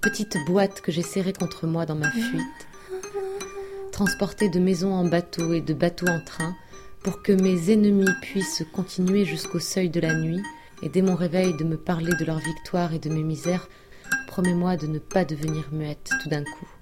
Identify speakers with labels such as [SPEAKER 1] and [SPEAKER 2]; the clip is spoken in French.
[SPEAKER 1] petite boîte que j'ai serrée contre moi dans ma fuite, transportée de maison en bateau et de bateau en train, pour que mes ennemis puissent continuer jusqu'au seuil de la nuit, et dès mon réveil de me parler de leur victoire et de mes misères, promets-moi de ne pas devenir muette tout d'un coup.